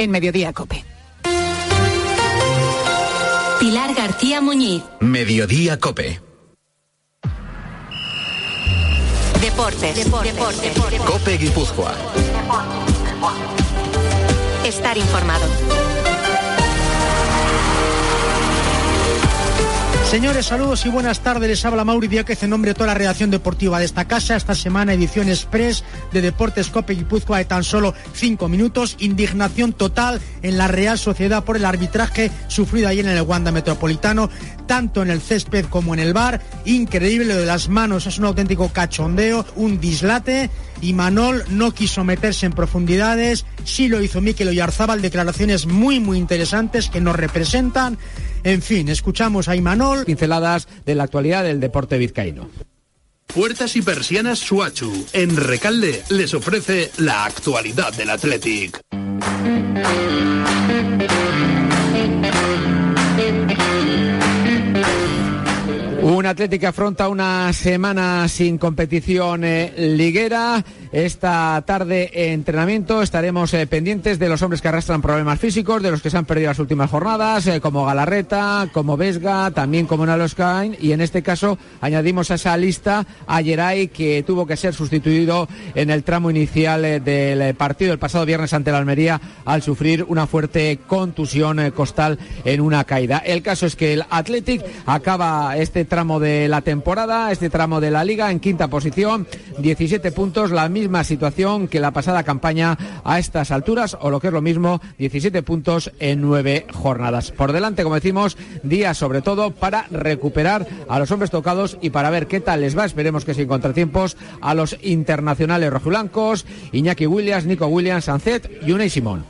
en Mediodía Cope. Pilar García Muñiz. Mediodía Cope. Deportes. Deportes. Cope Guipúzcoa. Estar informado. Señores, saludos y buenas tardes. Les habla Mauri Díaz en nombre de toda la redacción deportiva de esta casa. Esta semana edición express de Deportes Cope Guipúzcoa de tan solo cinco minutos. Indignación total en la Real Sociedad por el arbitraje sufrido ayer en el Wanda Metropolitano, tanto en el césped como en el bar. Increíble lo de las manos, es un auténtico cachondeo, un dislate. Y Manol no quiso meterse en profundidades. Sí lo hizo Mikel Oyarzábal, declaraciones muy, muy interesantes que nos representan. En fin, escuchamos a Imanol. Pinceladas de la actualidad del deporte vizcaíno. Puertas y persianas Suachu. En Recalde les ofrece la actualidad del Athletic. Un Atlético afronta una semana sin competición eh, liguera. Esta tarde entrenamiento estaremos eh, pendientes de los hombres que arrastran problemas físicos, de los que se han perdido las últimas jornadas, eh, como Galarreta, como Vesga, también como Naloscain. Y en este caso añadimos a esa lista a Geray, que tuvo que ser sustituido en el tramo inicial del partido el pasado viernes ante la Almería al sufrir una fuerte contusión costal en una caída. El caso es que el Athletic acaba este tramo de la temporada, este tramo de la liga en quinta posición, 17 puntos, situación que la pasada campaña a estas alturas, o lo que es lo mismo, 17 puntos en nueve jornadas. Por delante, como decimos, días sobre todo para recuperar a los hombres tocados y para ver qué tal les va, esperemos que sin contratiempos, a los internacionales rojiblancos, Iñaki Williams, Nico Williams, Sancet y Unai Simón.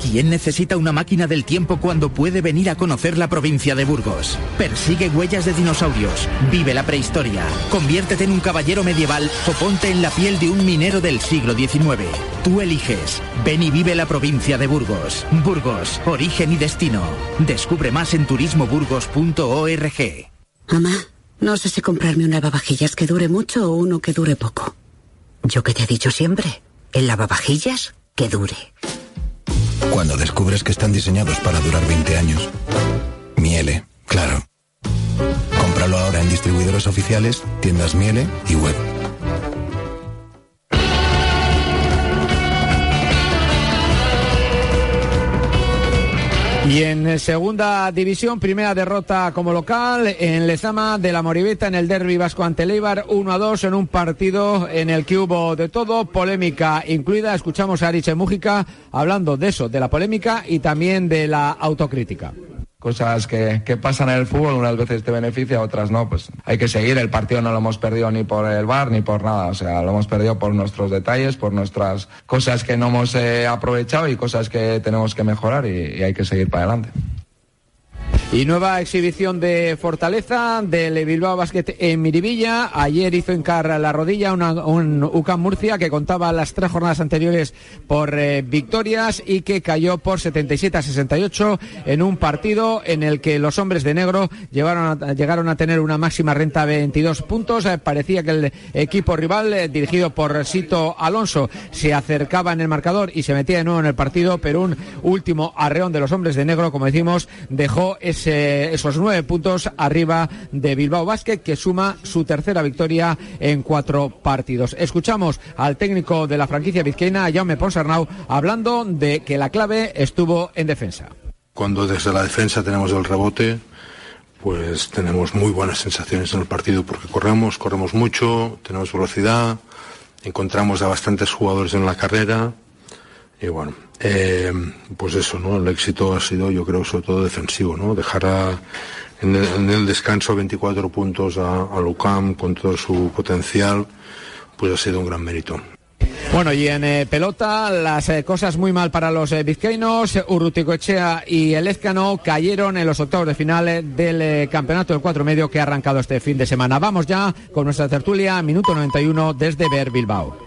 ¿Quién necesita una máquina del tiempo cuando puede venir a conocer la provincia de Burgos? Persigue huellas de dinosaurios, vive la prehistoria, conviértete en un caballero medieval o ponte en la piel de un minero del siglo XIX. Tú eliges. Ven y vive la provincia de Burgos. Burgos, origen y destino. Descubre más en turismoburgos.org. Mamá, no sé si comprarme un lavavajillas que dure mucho o uno que dure poco. Yo que te he dicho siempre, el lavavajillas que dure. Cuando descubres que están diseñados para durar 20 años. Miele, claro. Cómpralo ahora en distribuidores oficiales, tiendas Miele y web. Y en segunda división, primera derrota como local en Lezama de la Moribeta en el derby vasco ante Leibar, 1 a 2 en un partido en el que hubo de todo, polémica incluida. Escuchamos a Ariche Mújica hablando de eso, de la polémica y también de la autocrítica cosas que, que, pasan en el fútbol, unas veces te beneficia, otras no, pues hay que seguir, el partido no lo hemos perdido ni por el bar ni por nada, o sea, lo hemos perdido por nuestros detalles, por nuestras cosas que no hemos eh, aprovechado y cosas que tenemos que mejorar y, y hay que seguir para adelante. Y nueva exhibición de Fortaleza del Bilbao Basket en Miribilla. Ayer hizo encar la rodilla un UCAM Murcia que contaba las tres jornadas anteriores por eh, victorias y que cayó por 77 a 68 en un partido en el que los hombres de negro llegaron a tener una máxima renta de 22 puntos. Eh, parecía que el equipo rival, eh, dirigido por Sito Alonso, se acercaba en el marcador y se metía de nuevo en el partido, pero un último arreón de los hombres de negro, como decimos, dejó esos nueve puntos arriba de Bilbao Basket, que suma su tercera victoria en cuatro partidos. Escuchamos al técnico de la franquicia vizcaína, Jaume Ponsarnau, hablando de que la clave estuvo en defensa. Cuando desde la defensa tenemos el rebote, pues tenemos muy buenas sensaciones en el partido porque corremos, corremos mucho, tenemos velocidad, encontramos a bastantes jugadores en la carrera y bueno, eh, pues eso, ¿no? El éxito ha sido, yo creo, sobre todo defensivo, ¿no? Dejar en, el, descanso 24 puntos a, a Lucam con todo su potencial, pues ha sido un gran mérito. Bueno, y en eh, pelota, las eh, cosas muy mal para los eh, vizcaínos. Urruticoechea y el Ezcano cayeron en los octavos de final del campeonato del cuatro medio que ha arrancado este fin de semana. Vamos ya con nuestra tertulia, minuto 91 desde Ver Bilbao.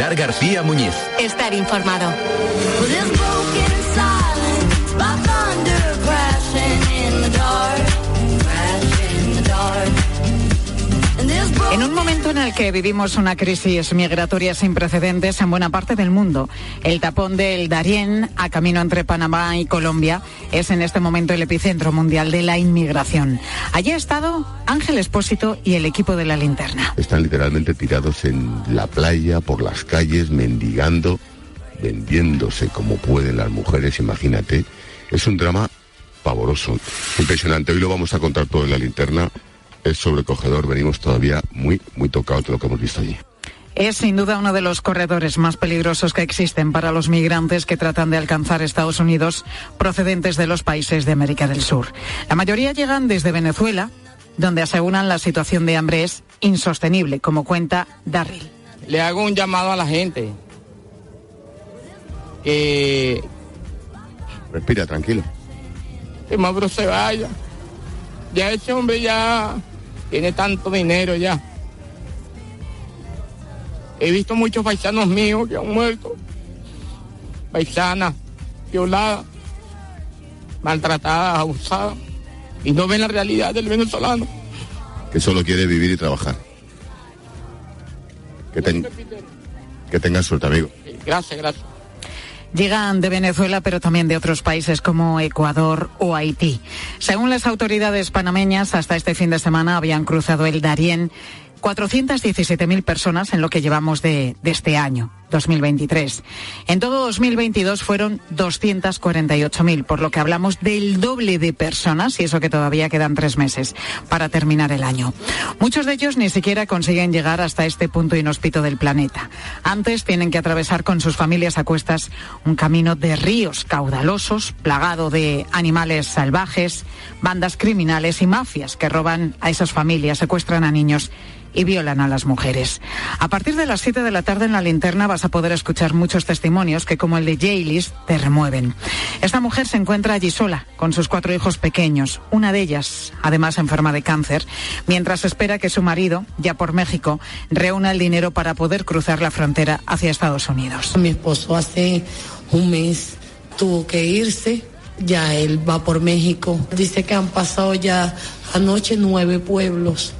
Pilar García Muñiz. Estar informado. En un momento en el que vivimos una crisis migratoria sin precedentes en buena parte del mundo, el tapón del Darién a camino entre Panamá y Colombia es en este momento el epicentro mundial de la inmigración. Allí ha estado Ángel Espósito y el equipo de la linterna. Están literalmente tirados en la playa, por las calles, mendigando, vendiéndose como pueden las mujeres, imagínate. Es un drama pavoroso, impresionante. Hoy lo vamos a contar todo en la linterna. Es sobrecogedor, venimos todavía muy, muy tocados de lo que hemos visto allí. Es sin duda uno de los corredores más peligrosos que existen para los migrantes que tratan de alcanzar Estados Unidos procedentes de los países de América del Sur. La mayoría llegan desde Venezuela, donde aseguran la situación de hambre es insostenible, como cuenta Darryl. Le hago un llamado a la gente que, Respira, tranquilo. que Mauro se vaya. Ya ese hombre ya tiene tanto dinero ya. He visto muchos paisanos míos que han muerto. Paisanas, violadas, maltratadas, abusadas. Y no ven la realidad del venezolano. Que solo quiere vivir y trabajar. Que, ten- que tengas suerte, amigo. Gracias, gracias. Llegan de Venezuela, pero también de otros países como Ecuador o Haití. Según las autoridades panameñas, hasta este fin de semana habían cruzado el Darién 417.000 personas en lo que llevamos de, de este año, 2023. En todo 2022 fueron 248.000, por lo que hablamos del doble de personas, y eso que todavía quedan tres meses para terminar el año. Muchos de ellos ni siquiera consiguen llegar hasta este punto inhóspito del planeta. Antes tienen que atravesar con sus familias a cuestas un camino de ríos caudalosos, plagado de animales salvajes, bandas criminales y mafias que roban a esas familias, secuestran a niños y violan a las mujeres. A partir de las 7 de la tarde en la linterna a poder escuchar muchos testimonios que, como el de Jaylis, te remueven. Esta mujer se encuentra allí sola, con sus cuatro hijos pequeños, una de ellas, además enferma de cáncer, mientras espera que su marido, ya por México, reúna el dinero para poder cruzar la frontera hacia Estados Unidos. Mi esposo hace un mes tuvo que irse, ya él va por México. Dice que han pasado ya anoche nueve pueblos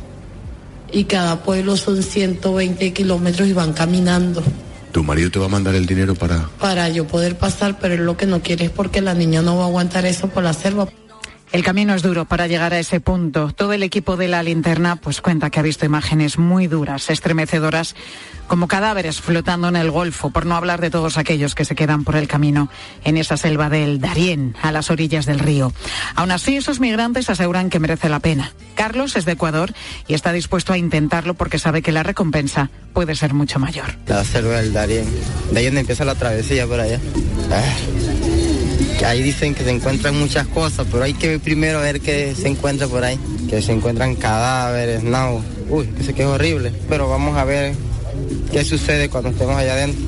y cada pueblo son 120 kilómetros y van caminando ¿Tu marido te va a mandar el dinero para...? para yo poder pasar, pero lo que no quiere es porque la niña no va a aguantar eso por la selva. El camino es duro para llegar a ese punto. Todo el equipo de la linterna pues cuenta que ha visto imágenes muy duras, estremecedoras, como cadáveres flotando en el Golfo, por no hablar de todos aquellos que se quedan por el camino en esa selva del Darién, a las orillas del río. Aún así, esos migrantes aseguran que merece la pena. Carlos es de Ecuador y está dispuesto a intentarlo porque sabe que la recompensa puede ser mucho mayor. La selva del Darién. De ahí donde empieza la travesía por allá. Ah, ahí dicen que se encuentran muchas cosas, pero hay que primero ver qué se encuentra por ahí. Que se encuentran cadáveres, no. Uy, eso que es horrible. Pero vamos a ver qué sucede cuando estemos allá adentro.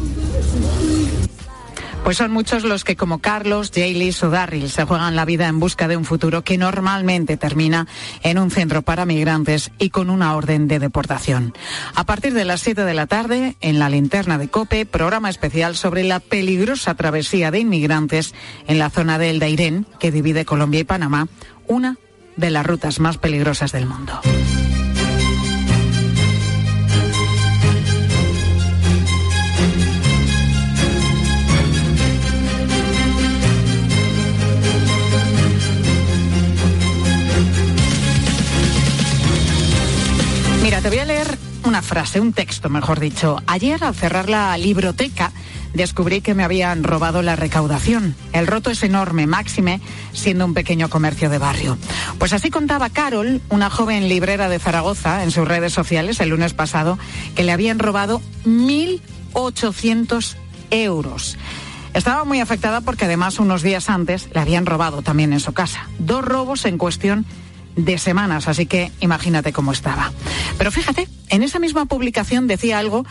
Pues son muchos los que, como Carlos, Jaylis o Darryl, se juegan la vida en busca de un futuro que normalmente termina en un centro para migrantes y con una orden de deportación. A partir de las 7 de la tarde, en la linterna de COPE, programa especial sobre la peligrosa travesía de inmigrantes en la zona del Dairén, que divide Colombia y Panamá, una de las rutas más peligrosas del mundo. Mira, te voy a leer una frase, un texto, mejor dicho. Ayer, al cerrar la libroteca, descubrí que me habían robado la recaudación. El roto es enorme, máxime, siendo un pequeño comercio de barrio. Pues así contaba Carol, una joven librera de Zaragoza, en sus redes sociales el lunes pasado, que le habían robado 1.800 euros. Estaba muy afectada porque además unos días antes le habían robado también en su casa. Dos robos en cuestión de semanas, así que imagínate cómo estaba. Pero fíjate, en esa misma publicación decía algo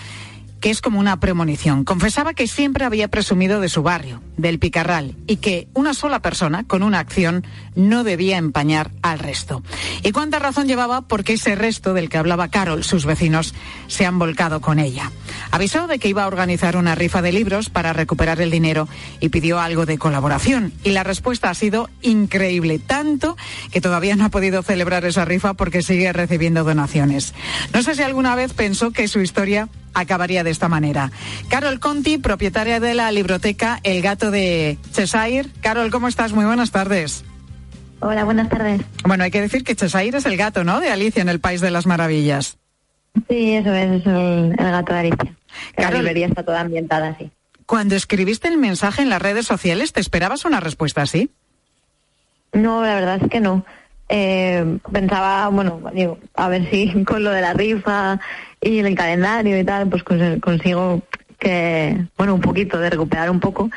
que es como una premonición. Confesaba que siempre había presumido de su barrio, del Picarral, y que una sola persona, con una acción, no debía empañar al resto. ¿Y cuánta razón llevaba? Porque ese resto del que hablaba Carol, sus vecinos, se han volcado con ella. Avisó de que iba a organizar una rifa de libros para recuperar el dinero y pidió algo de colaboración. Y la respuesta ha sido increíble, tanto que todavía no ha podido celebrar esa rifa porque sigue recibiendo donaciones. No sé si alguna vez pensó que su historia acabaría de esta manera. Carol Conti, propietaria de la libroteca El Gato de Cheshire. Carol, ¿cómo estás? Muy buenas tardes. Hola, buenas tardes. Bueno, hay que decir que Cheshire es el gato, ¿no? De Alicia en el País de las Maravillas. Sí, eso es, es el, gato de Alicia. La librería está toda ambientada así. Cuando escribiste el mensaje en las redes sociales, ¿te esperabas una respuesta así? No, la verdad es que no. Eh, pensaba, bueno, digo, a ver si con lo de la rifa y el calendario y tal, pues consigo que, bueno, un poquito de recuperar un poco,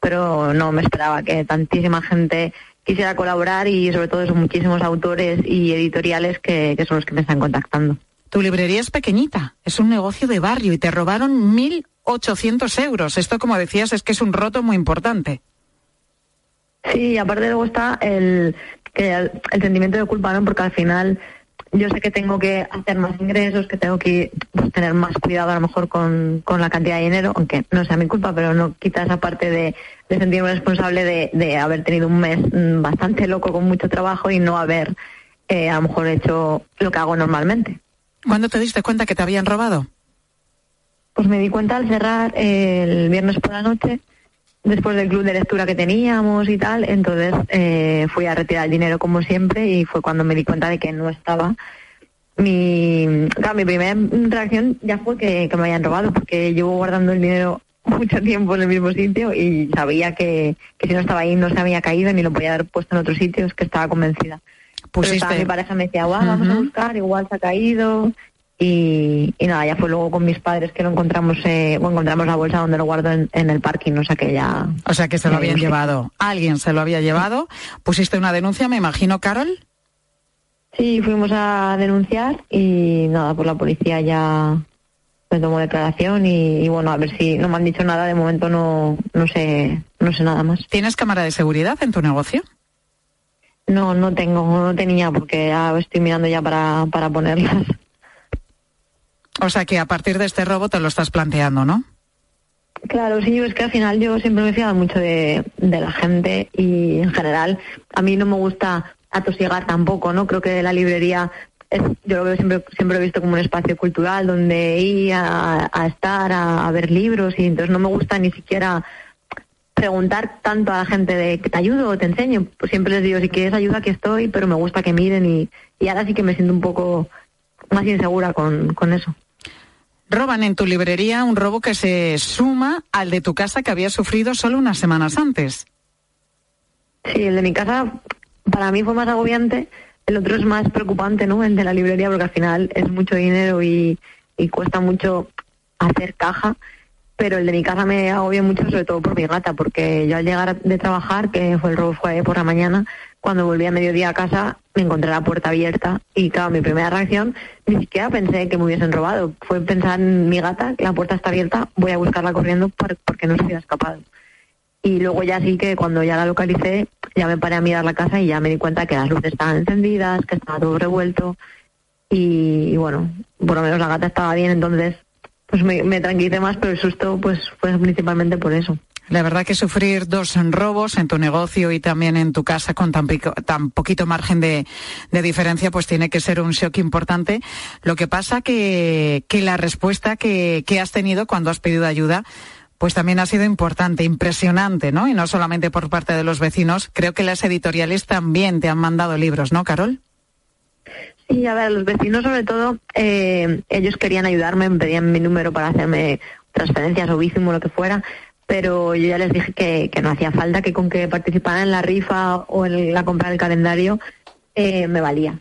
pero no me esperaba que tantísima gente quisiera colaborar y sobre todo son muchísimos autores y editoriales que, son los que me están contactando. Tu librería es pequeñita, es un negocio de barrio y te robaron 1.800 euros. Esto, como decías, es que es un roto muy importante. Sí, aparte luego está el, el, el sentimiento de culpa, ¿no? Porque al final yo sé que tengo que hacer más ingresos, que tengo que pues, tener más cuidado a lo mejor con, la cantidad de dinero, aunque no sea mi culpa, pero no quita esa parte de, sentirme responsable de, haber tenido un mes mm, bastante loco con mucho trabajo y no haber eh, a lo mejor hecho lo que hago normalmente. ¿Cuándo te diste cuenta que te habían robado? Pues me di cuenta al cerrar el viernes por la noche después del club de lectura que teníamos y tal, entonces eh, fui a retirar el dinero como siempre y fue cuando me di cuenta de que no estaba. Mi, claro, mi primera reacción ya fue que, me habían robado, porque llevo guardando el dinero mucho tiempo en el mismo sitio y sabía que, si no estaba ahí no se había caído ni lo podía haber puesto en otros sitios, que estaba convencida. Pero mi pareja me decía, vamos a buscar, igual se ha caído. Y, nada, ya fue luego con mis padres que lo encontramos, eh, o encontramos la bolsa donde lo guardo en, el parking, o sea que ya... O sea que se lo habían llevado, alguien se lo había llevado. ¿Pusiste una denuncia, me imagino, Carol? Sí, fuimos a denunciar y nada, pues la policía ya me tomó declaración y, bueno, a ver si no me han dicho nada, de momento no, no sé, no sé nada más. ¿Tienes cámara de seguridad en tu negocio? No, no tengo, no tenía porque ya estoy mirando ya para, para ponerlas. O sea que a partir de este robo te lo estás planteando, ¿no? Claro, sí, es que al final yo siempre me he fiado mucho de, la gente y en general a mí no me gusta atosigar tampoco, ¿no? Creo que la librería es, yo lo veo siempre, siempre he visto como un espacio cultural donde ir a, estar, a, ver libros y entonces no me gusta ni siquiera preguntar tanto a la gente de que te ayudo o te enseño. Pues siempre les digo, si quieres ayuda, aquí estoy, pero me gusta que miren y, ahora sí que me siento un poco más insegura con eso. Roban en tu librería un robo que se suma al de tu casa que había sufrido solo unas semanas antes. Sí, el de mi casa para mí fue más agobiante. El otro es más preocupante, ¿no? El de la librería, porque al final es mucho dinero y, y cuesta mucho hacer caja. Pero el de mi casa me agobia mucho, sobre todo por mi gata, porque yo al llegar de trabajar, que fue el robo fue por la mañana, cuando volví a mediodía a casa me encontré la puerta abierta y claro, mi primera reacción ni siquiera pensé que me hubiesen robado. Fue pensar en mi gata, la puerta está abierta, voy a buscarla corriendo porque no se hubiera escapado. Y luego ya sí que cuando ya la localicé, ya me paré a mirar la casa y ya me di cuenta que las luces estaban encendidas, que estaba todo revuelto y, bueno, por lo menos la gata estaba bien, entonces pues me, me más, pero el susto pues fue principalmente por eso. La verdad que sufrir dos robos en tu negocio y también en tu casa con tan, poquito margen de, diferencia, pues tiene que ser un shock importante. Lo que pasa que, que la respuesta que, has tenido cuando has pedido ayuda, pues también ha sido importante, impresionante, ¿no? Y no solamente por parte de los vecinos, creo que las editoriales también te han mandado libros, ¿no, Carol? Sí, a ver, los vecinos sobre todo, eh, ellos querían ayudarme, me pedían mi número para hacerme transferencias o bísimo, lo que fuera, pero yo ya les dije que, no hacía falta, que con que participaran en la rifa o en la compra del calendario eh, me valía.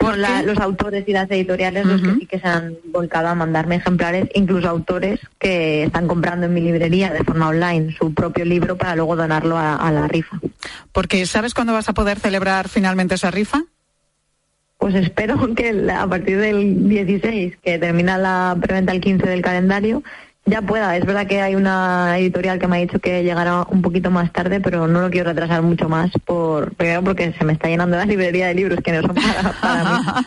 Son la- los autores y las editoriales los que sí que se han volcado a mandarme ejemplares, incluso autores que están comprando en mi librería de forma online su propio libro para luego donarlo a, a la rifa. Porque ¿sabes cuándo vas a poder celebrar finalmente esa rifa? Pues espero que a partir del 16, que termina la preventa el 15 del calendario, ya pueda. Es verdad que hay una editorial que me ha dicho que llegará un poquito más tarde, pero no lo quiero retrasar mucho más, por primero porque se me está llenando la librería de libros que no son para, para mí.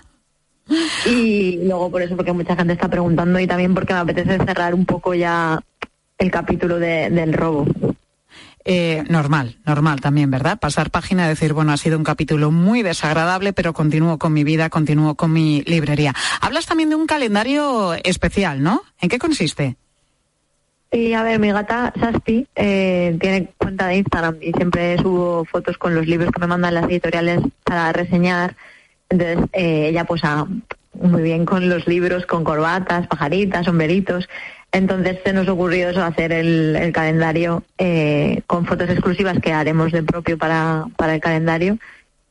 Y luego por eso, porque mucha gente está preguntando y también porque me apetece cerrar un poco ya el capítulo de- del robo. Eh, normal, normal también, ¿verdad? Pasar página y decir, bueno, ha sido un capítulo muy desagradable, pero continúo con mi vida, continúo con mi librería. Hablas también de un calendario especial, ¿no? ¿En qué consiste? Y a ver, mi gata Sasti eh, tiene cuenta de Instagram y siempre subo fotos con los libros que me mandan las editoriales para reseñar. Entonces, eh, ella pues ah, muy bien con los libros, con corbatas, pajaritas, sombreritos. Entonces se nos ocurrió eso, hacer el, el calendario eh, con fotos exclusivas que haremos de propio para, para el calendario.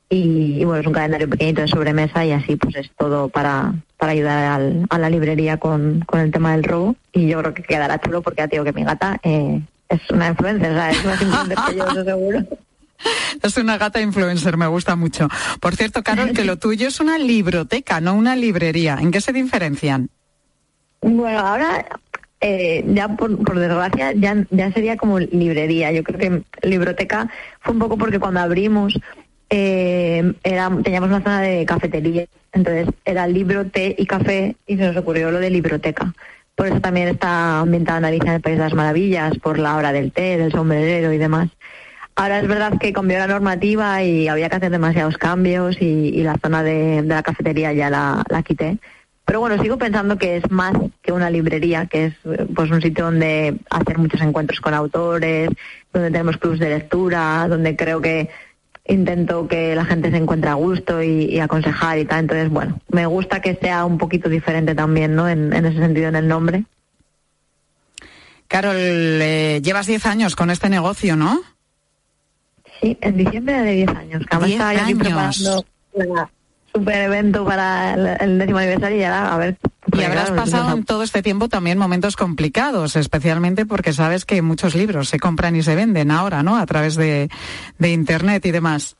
Y, y, bueno, es un calendario pequeñito de sobremesa y así pues es todo para, para ayudar al- a la librería con, con el tema del robo. Y yo creo que quedará chulo porque ya te digo que mi gata eh, es una influencer, ¿sabes? Es más influencer que yo, eso seguro. Es una gata influencer, me gusta mucho. Por cierto, Carol, que lo tuyo es una libroteca, no una librería. ¿En qué se diferencian? Bueno, ahora eh, ya por, por desgracia ya, ya sería como librería. Yo creo que libroteca fue un poco porque cuando abrimos eh, era, teníamos una zona de cafetería, entonces era libro, té y café y se nos ocurrió lo de libroteca. Por eso también está ambientada en Alicia en el País de las Maravillas, por la hora del té, del sombrerero y demás. Ahora es verdad que cambió la normativa y había que hacer demasiados cambios y, la zona de, de la cafetería ya la, la quité. Pero bueno, sigo pensando que es más que una librería, que es pues un sitio donde hacer muchos encuentros con autores, donde tenemos clubs de lectura, donde creo que intento que la gente se encuentre a gusto y, y aconsejar y tal. Entonces, bueno, me gusta que sea un poquito diferente también, ¿no? En, en ese sentido, en el nombre. Carol, eh, llevas 10 años con este negocio, ¿no? Sí, en diciembre de 10 años. 10 estaba yo aquí años. preparando la super evento para el, el décimo aniversario y ahora, a ver. Y habrás pasado en todo este tiempo también momentos complicados, especialmente porque sabes que muchos libros se compran y se venden ahora, ¿no? A través de, de Internet y demás.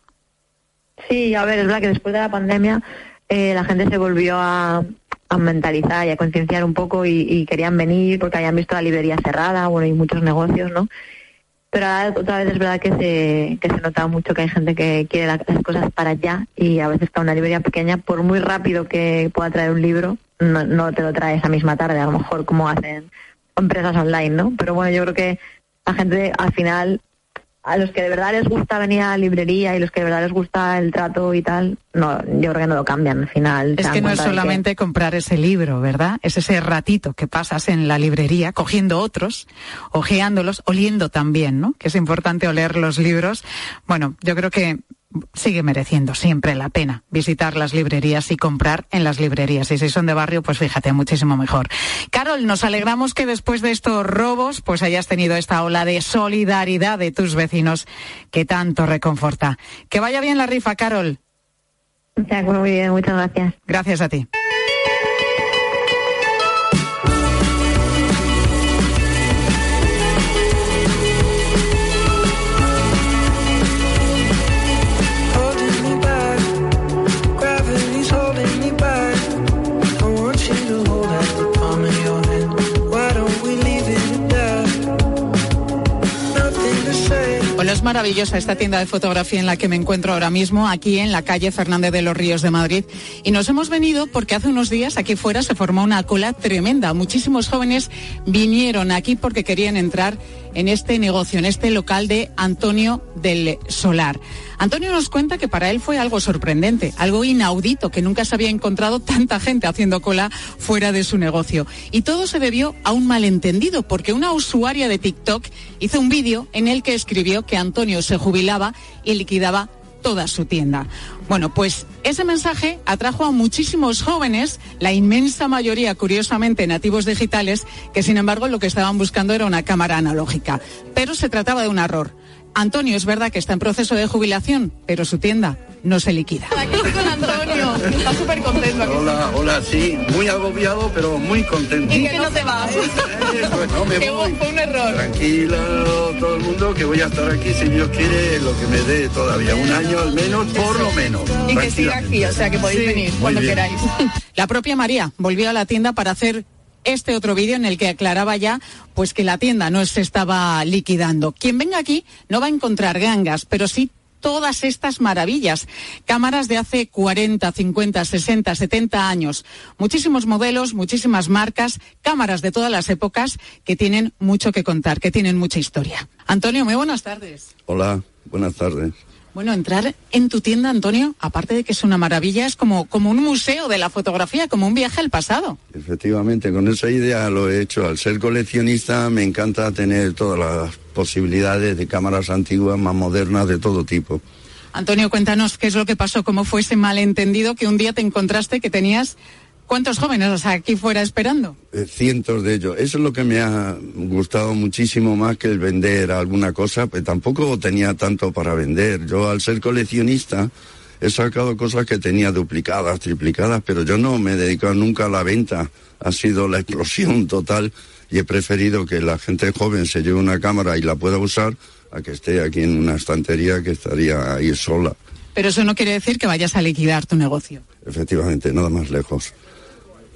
Sí, a ver, es verdad que después de la pandemia eh, la gente se volvió a, a mentalizar y a concienciar un poco y, y querían venir porque habían visto la librería cerrada, bueno, y muchos negocios, ¿no? Pero otra vez es verdad que se, que se nota mucho que hay gente que quiere la- las cosas para allá y a veces para una librería pequeña, por muy rápido que pueda traer un libro, no, no te lo trae esa misma tarde, a lo mejor como hacen empresas online, ¿no? Pero bueno, yo creo que la gente al final a los que de verdad les gusta venir a la librería y los que de verdad les gusta el trato y tal, no, yo creo que no lo cambian al final. Es que no es solamente comprar ese libro, ¿verdad? Es ese ratito que pasas en la librería cogiendo otros, ojeándolos, oliendo también, ¿no? Que es importante oler los libros. Bueno, yo creo que sigue mereciendo siempre la pena visitar las librerías y comprar en las librerías. Y si son de barrio, pues fíjate, muchísimo mejor. Carol, nos alegramos que después de estos robos, pues hayas tenido esta ola de solidaridad de tus vecinos que tanto reconforta. Que vaya bien la rifa, Carol. Muy bien, muchas gracias. Gracias a ti. Es maravillosa esta tienda de fotografía en la que me encuentro ahora mismo, aquí en la calle Fernández de los Ríos de Madrid. Y nos hemos venido porque hace unos días aquí fuera se formó una cola tremenda. Muchísimos jóvenes vinieron aquí porque querían entrar en este negocio, en este local de Antonio del Solar. Antonio nos cuenta que para él fue algo sorprendente, algo inaudito, que nunca se había encontrado tanta gente haciendo cola fuera de su negocio. Y todo se debió a un malentendido, porque una usuaria de TikTok hizo un vídeo en el que escribió que Antonio se jubilaba y liquidaba toda su tienda. Bueno, pues ese mensaje atrajo a muchísimos jóvenes, la inmensa mayoría, curiosamente, nativos digitales, que sin embargo lo que estaban buscando era una cámara analógica. Pero se trataba de un error. Antonio es verdad que está en proceso de jubilación, pero su tienda no se liquida. Está súper contento. Hola, hola, sí, muy agobiado, pero muy contento. ¿Y que no te vas? no me voy. fue un error. Tranquilo todo el mundo que voy a estar aquí si Dios quiere lo que me dé todavía, un año al menos, por lo menos. Y que siga aquí, o sea que podéis Sí, venir cuando bien. queráis. La propia María volvió a la tienda para hacer este otro vídeo en el que aclaraba ya pues que la tienda no se estaba liquidando. Quien venga aquí no va a encontrar gangas, pero sí todas estas maravillas. Cámaras de hace 40, 50, 60, 70 años. Muchísimos modelos, muchísimas marcas, cámaras de todas las épocas que tienen mucho que contar, que tienen mucha historia. Antonio, muy buenas tardes. Hola, buenas tardes. Bueno, entrar en tu tienda, Antonio, aparte de que es una maravilla, es como, como un museo de la fotografía, como un viaje al pasado. Efectivamente, con esa idea lo he hecho. Al ser coleccionista me encanta tener todas las posibilidades de cámaras antiguas, más modernas, de todo tipo. Antonio, cuéntanos qué es lo que pasó, cómo fue ese malentendido que un día te encontraste que tenías cuántos jóvenes aquí fuera esperando. Eh, cientos de ellos. Eso es lo que me ha gustado muchísimo más que el vender alguna cosa, pues tampoco tenía tanto para vender. Yo al ser coleccionista he sacado cosas que tenía duplicadas, triplicadas, pero yo no me he dedicado nunca a la venta. Ha sido la explosión total y he preferido que la gente joven se lleve una cámara y la pueda usar a que esté aquí en una estantería que estaría ahí sola. Pero eso no quiere decir que vayas a liquidar tu negocio. Efectivamente, nada más lejos.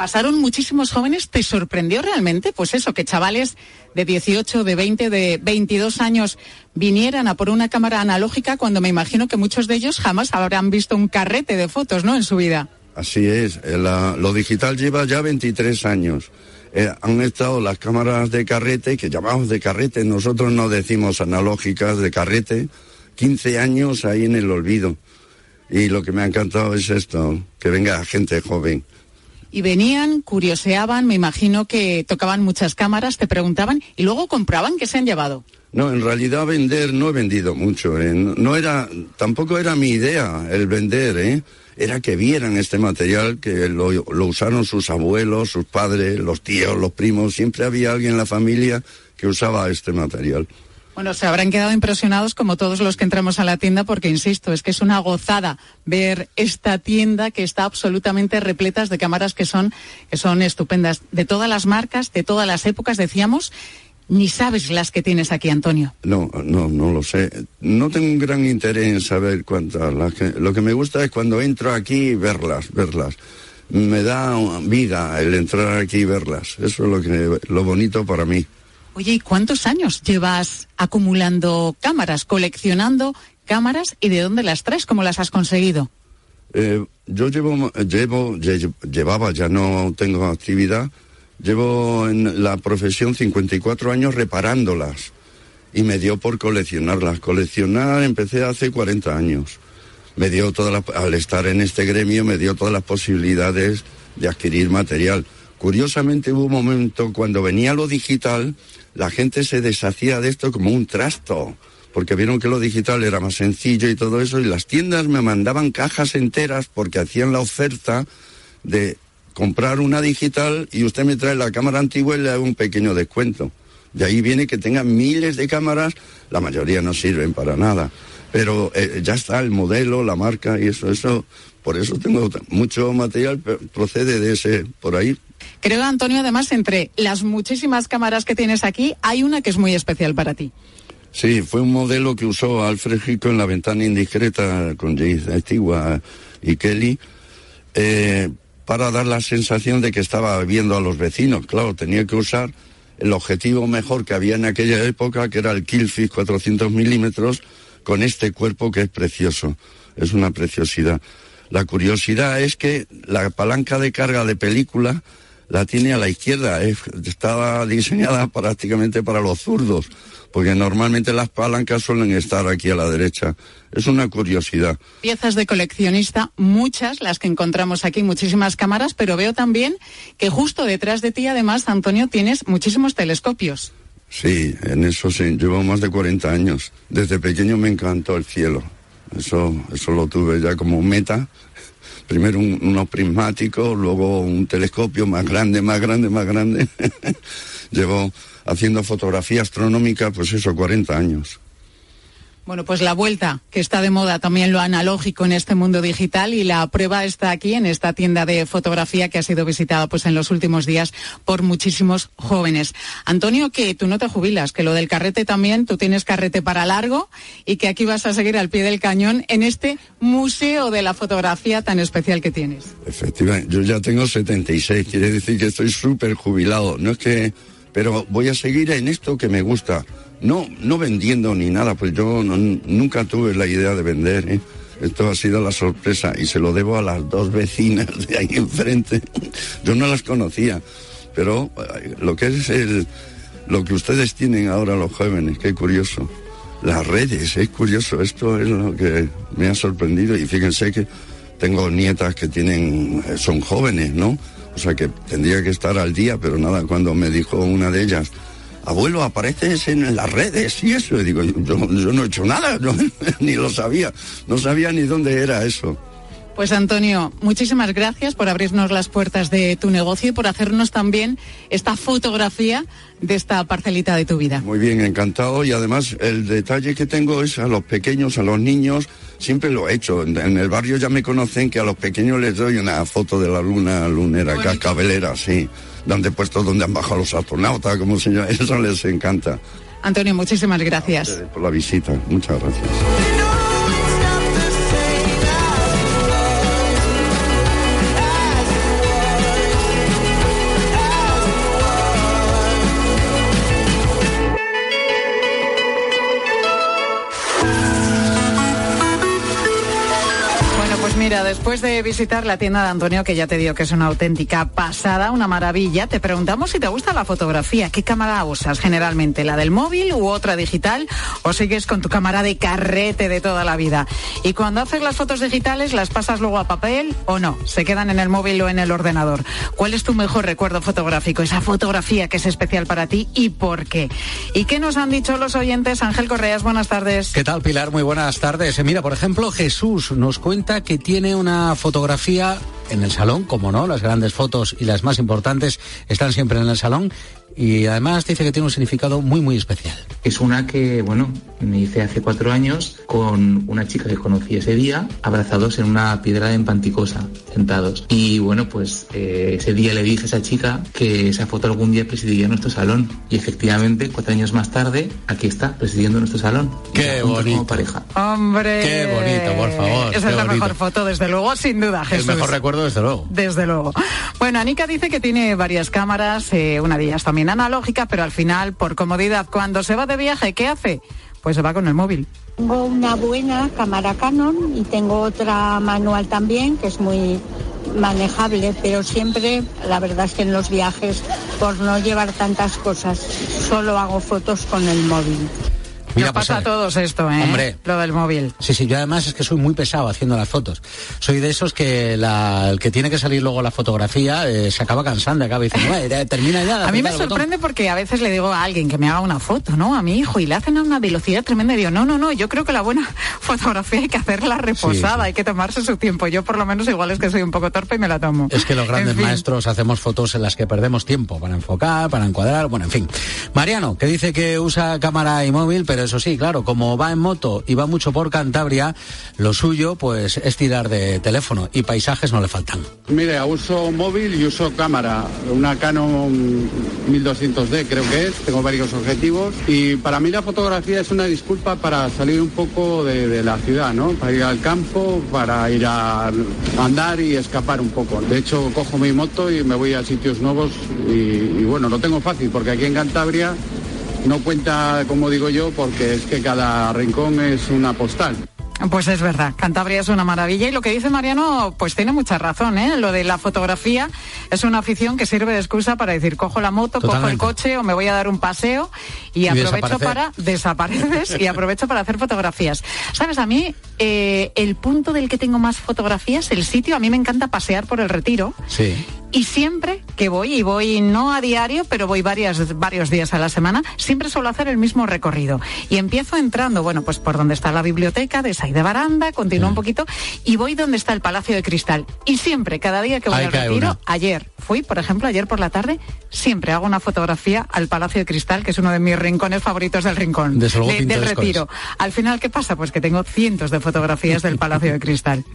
Pasaron muchísimos jóvenes, ¿te sorprendió realmente? Pues eso, que chavales de 18, de 20, de 22 años vinieran a por una cámara analógica cuando me imagino que muchos de ellos jamás habrán visto un carrete de fotos, ¿no? En su vida. Así es, eh, la- lo digital lleva ya 23 años. Eh, han estado las cámaras de carrete, que llamamos de carrete, nosotros no decimos analógicas de carrete, 15 años ahí en el olvido. Y lo que me ha encantado es esto, que venga gente joven. Y venían, curioseaban, me imagino que tocaban muchas cámaras, te preguntaban y luego compraban qué se han llevado. No, en realidad vender no he vendido mucho. ¿eh? No, era, tampoco era mi idea el vender, ¿eh? Era que vieran este material, que lo usaron sus abuelos, sus padres, los tíos, los primos. Siempre había alguien en la familia que usaba este material. Bueno, se habrán quedado impresionados como todos los que entramos a la tienda porque, insisto, es que es una gozada ver esta tienda que está absolutamente repletas de cámaras que son, que son estupendas. De todas las marcas, de todas las épocas, decíamos, ni sabes las que tienes aquí, Antonio. No, no, no lo sé. No tengo un gran interés en saber cuántas. las lo que me gusta es cuando entro aquí y verlas, verlas. Me da vida el entrar aquí y verlas. Eso es lo que, lo bonito para mí. Oye, ¿y cuántos años llevas acumulando cámaras, coleccionando cámaras y de dónde las traes? ¿Cómo las has conseguido? Eh, yo llevo, llevo, lle- llevaba, ya no tengo actividad, llevo en la profesión 54 años reparándolas y me dio por coleccionarlas. Coleccionar empecé hace 40 años. Me dio todas las, al estar en este gremio, me dio todas las posibilidades de adquirir material. Curiosamente hubo un momento cuando venía lo digital, la gente se deshacía de esto como un trasto, porque vieron que lo digital era más sencillo y todo eso, y las tiendas me mandaban cajas enteras porque hacían la oferta de comprar una digital y usted me trae la cámara antigua y le hago un pequeño descuento. De ahí viene que tengan miles de cámaras, la mayoría no sirven para nada, pero eh, ya está el modelo, la marca y eso, eso, por eso tengo mucho material, procede de ese, por ahí. Creo, Antonio, además, entre las muchísimas cámaras que tienes aquí, hay una que es muy especial para ti. Sí, fue un modelo que usó Alfred Hitchcock en la ventana indiscreta con Jace Estigua y Kelly eh, para dar la sensación de que estaba viendo a los vecinos. Claro, tenía que usar el objetivo mejor que había en aquella época, que era el Killfish 400 milímetros, con este cuerpo que es precioso. Es una preciosidad. La curiosidad es que la palanca de carga de película la tiene a la izquierda, es- estaba diseñada prácticamente para los zurdos, porque normalmente las palancas suelen estar aquí a la derecha. Es una curiosidad. Piezas de coleccionista, muchas las que encontramos aquí, muchísimas cámaras, pero veo también que justo detrás de ti, además, Antonio, tienes muchísimos telescopios. Sí, en eso sí, llevo más de 40 años. Desde pequeño me encantó el cielo. Eso, eso lo tuve ya como meta. Primero un- unos prismáticos, luego un telescopio más grande, más grande, más grande. Llevo haciendo fotografía astronómica, pues eso, 40 años. Bueno, pues la vuelta, que está de moda también lo analógico en este mundo digital y la prueba está aquí en esta tienda de fotografía que ha sido visitada pues en los últimos días por muchísimos jóvenes. Antonio, que tú no te jubilas, que lo del carrete también, tú tienes carrete para largo y que aquí vas a seguir al pie del cañón en este museo de la fotografía tan especial que tienes. Efectivamente, yo ya tengo 76, quiere decir que estoy súper jubilado. No es que, pero voy a seguir en esto que me gusta. No, no vendiendo ni nada, pues yo no- nunca tuve la idea de vender. ¿eh? Esto ha sido la sorpresa y se lo debo a las dos vecinas de ahí enfrente. Yo no las conocía, pero eh, lo que es el, lo que ustedes tienen ahora los jóvenes, qué curioso. Las redes, es curioso, esto es lo que me ha sorprendido y fíjense que tengo nietas que tienen, eh, son jóvenes, ¿no? O sea que tendría que estar al día, pero nada, cuando me dijo una de ellas, abuelo, apareces en las redes y eso, y digo, yo, yo no he hecho nada, ni lo sabía, no sabía ni dónde era eso. Pues Antonio, muchísimas gracias por abrirnos las puertas de tu negocio y por hacernos también esta fotografía de esta parcelita de tu vida. Muy bien, encantado. Y además el detalle que tengo es a los pequeños, a los niños, siempre lo he hecho. En, en el barrio ya me conocen que a los pequeños les doy una foto de la luna lunera, cascabelera, sí. Donde he puesto donde han bajado los astronautas, como se llama. Eso les encanta. Antonio, muchísimas gracias. Por la visita. Muchas gracias. Mira, después de visitar la tienda de Antonio, que ya te digo que es una auténtica pasada, una maravilla, te preguntamos si te gusta la fotografía. ¿Qué cámara usas generalmente? ¿La del móvil u otra digital? ¿O sigues con tu cámara de carrete de toda la vida? Y cuando haces las fotos digitales, ¿las pasas luego a papel o no? ¿Se quedan en el móvil o en el ordenador? ¿Cuál es tu mejor recuerdo fotográfico? Esa fotografía que es especial para ti y por qué. ¿Y qué nos han dicho los oyentes? Ángel Correas, buenas tardes. ¿Qué tal, Pilar? Muy buenas tardes. Mira, por ejemplo, Jesús nos cuenta que tiene una fotografía en el salón, como no, las grandes fotos y las más importantes están siempre en el salón. Y además dice que tiene un significado muy, muy especial. Es una que, bueno, me hice hace cuatro años con una chica que conocí ese día, abrazados en una piedra en Panticosa, sentados. Y bueno, pues eh, ese día le dije a esa chica que esa foto algún día presidiría nuestro salón. Y efectivamente, cuatro años más tarde, aquí está, presidiendo nuestro salón. Qué bonito. pareja. Hombre. Qué bonito, por favor, Esa es la bonito. mejor foto, desde luego, sin duda, Jesús. El mejor recuerdo, desde luego. Desde luego. Bueno, Anika dice que tiene varias cámaras, eh, una de ellas también analógica, pero al final, por comodidad, cuando se va de viaje, ¿qué hace? Pues se va con el móvil. Tengo una buena cámara Canon y tengo otra manual también que es muy manejable, pero siempre, la verdad es que en los viajes, por no llevar tantas cosas, solo hago fotos con el móvil. Mira, Nos pues, pasa a todos esto, ¿eh? hombre. Lo del móvil. Sí, sí, yo además es que soy muy pesado haciendo las fotos. Soy de esos que la- el que tiene que salir luego la fotografía eh, se acaba cansando, acaba diciendo, "Bueno, ya, termina ya. A mí me aprieta el botón". sorprende porque a veces le digo a alguien que me haga una foto, ¿no? A mi hijo y le hacen a una velocidad tremenda y digo, no, no, no, yo creo que la buena fotografía hay que hacerla reposada, hay que tomarse su tiempo. Yo por lo menos igual es que soy un poco torpe y me la tomo. Es que los grandes En fin. maestros hacemos fotos en las que perdemos tiempo para enfocar, para encuadrar, bueno, en fin. Mariano, que dice que usa cámara y móvil, pero eso sí, claro, como va en moto y va mucho por Cantabria, lo suyo pues es tirar de teléfono y paisajes no le faltan. Mire, uso móvil y uso cámara, una Canon 1200D creo que es, tengo varios objetivos y para mí la fotografía es una disculpa para salir un poco de, la ciudad, ¿no? Para ir al campo, para ir a andar y escapar un poco. De hecho, cojo mi moto y me voy a sitios nuevos y, y bueno, lo tengo fácil porque aquí en Cantabria no cuenta, como digo yo, porque es que cada rincón es una postal. Pues es verdad, Cantabria es una maravilla y lo que dice Mariano, pues tiene mucha razón, ¿eh? Lo de la fotografía es una afición que sirve de excusa para decir, cojo la moto, cojo el coche o me voy a dar un paseo y, Y aprovecho desaparecer. para desapareces y aprovecho para hacer fotografías. Sabes, a mí eh, el punto del que tengo más fotografías, el sitio, a mí me encanta pasear por el retiro Sí. Y siempre que voy, y voy no a diario, pero voy varias, varios días a la semana, siempre suelo hacer el mismo recorrido. Y empiezo entrando, bueno, pues por donde está la biblioteca de Baranda, continúo Mm. un poquito, y voy donde está el Palacio de Cristal. Y siempre, cada día que voy Ahí al retiro, una. ayer fui, por ejemplo, ayer por la tarde, siempre hago una fotografía al Palacio de Cristal, que es uno de mis rincones favoritos del rincón. De- del retiro. Al final, ¿qué pasa? Pues que tengo cientos de fotografías del Palacio de Cristal.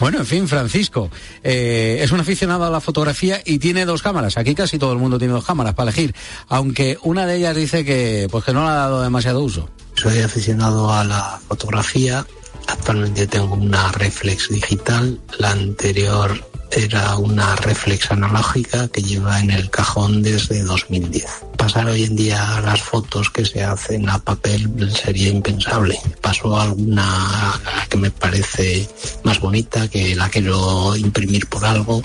Bueno, en fin, Francisco, eh, es un aficionado a la fotografía y tiene dos cámaras. Aquí casi todo el mundo tiene dos cámaras para elegir, aunque una de ellas dice que, pues que no le ha dado demasiado uso. Soy aficionado a la fotografía. Actualmente tengo una reflex digital. La anterior era una reflex analógica que lleva en el cajón desde 2010. Pasar hoy en día a las fotos que se hacen a papel sería impensable. Paso alguna que me parece más bonita, que la quiero imprimir por algo,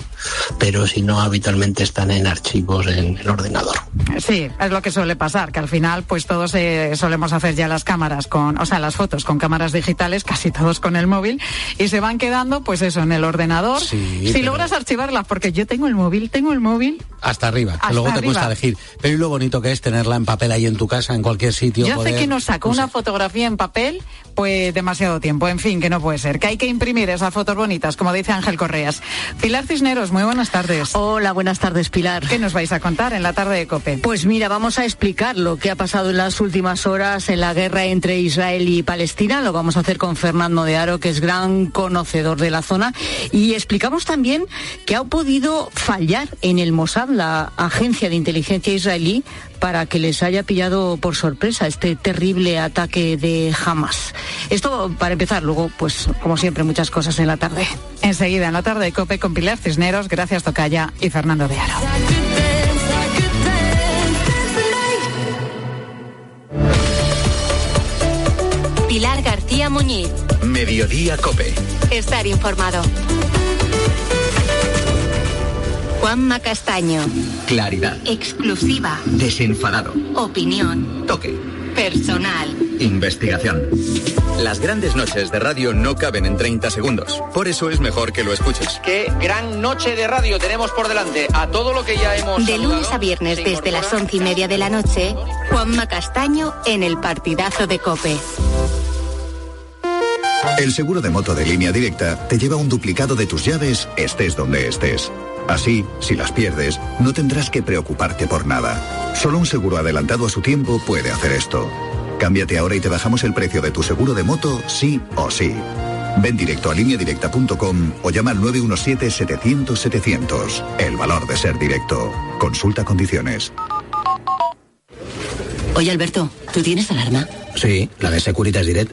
pero si no, habitualmente están en archivos en el ordenador. Sí, es lo que suele pasar, que al final pues todos eh, solemos hacer ya las cámaras con, o sea, las fotos con cámaras digitales, casi todos con el móvil, y se van quedando pues eso en el ordenador. Sí, si pero- logras archivarlas, porque yo tengo el móvil, tengo el móvil. Hasta arriba, que Hasta luego te arriba. cuesta elegir. Pero y lo bonito que es tenerla en papel ahí en tu casa, en cualquier sitio. Yo poder- sé que no saco una fotografía en papel, pues demasiado tiempo. En fin, que no puede ser. Que hay que imprimir esas fotos bonitas, como dice Ángel Correas. Pilar Cisneros, muy buenas tardes. Hola, buenas tardes, Pilar. ¿Qué nos vais a contar en la tarde de COPE? Pues mira, vamos a explicar lo que ha pasado en las últimas horas en la guerra entre Israel y Palestina. Lo vamos a hacer con Fernando de Aro, que es gran conocedor de la zona. Y explicamos también que ha podido fallar en el Mossad, la agencia de inteligencia israelí, para que les haya pillado por sorpresa este terrible ataque de Hamas. Esto para empezar, luego, pues como siempre, muchas cosas en la tarde. Enseguida, en la tarde de COPE con Pilar Cisneros, gracias Tocaya y Fernando de Aro. Pilar García Muñiz. Mediodía Cope. Estar informado. Juanma Castaño. Claridad. Exclusiva. Desenfadado. Opinión. Toque. Personal. Investigación. Las grandes noches de radio no caben en 30 segundos. Por eso es mejor que lo escuches. Qué gran noche de radio tenemos por delante. A todo lo que ya hemos. De lunes a viernes desde las once y media de la noche, Juanma Castaño en el partidazo de Cope. El seguro de moto de línea directa te lleva un duplicado de tus llaves estés donde estés. Así, si las pierdes, no tendrás que preocuparte por nada. Solo un seguro adelantado a su tiempo puede hacer esto. Cámbiate ahora y te bajamos el precio de tu seguro de moto, sí o sí. Ven directo a lineadirecta.com o llama al 917-700-700. El valor de ser directo. Consulta condiciones. Oye, Alberto, ¿tú tienes alarma? Sí, la de Securitas Direct.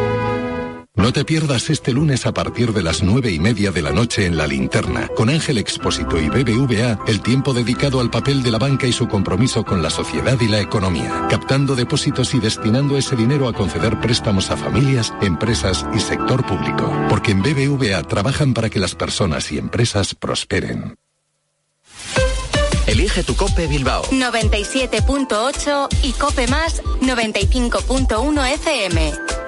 No te pierdas este lunes a partir de las nueve y media de la noche en La Linterna, con Ángel Expósito y BBVA, el tiempo dedicado al papel de la banca y su compromiso con la sociedad y la economía, captando depósitos y destinando ese dinero a conceder préstamos a familias, empresas y sector público. Porque en BBVA trabajan para que las personas y empresas prosperen. Elige tu Cope Bilbao. 97.8 y Cope Más 95.1 FM.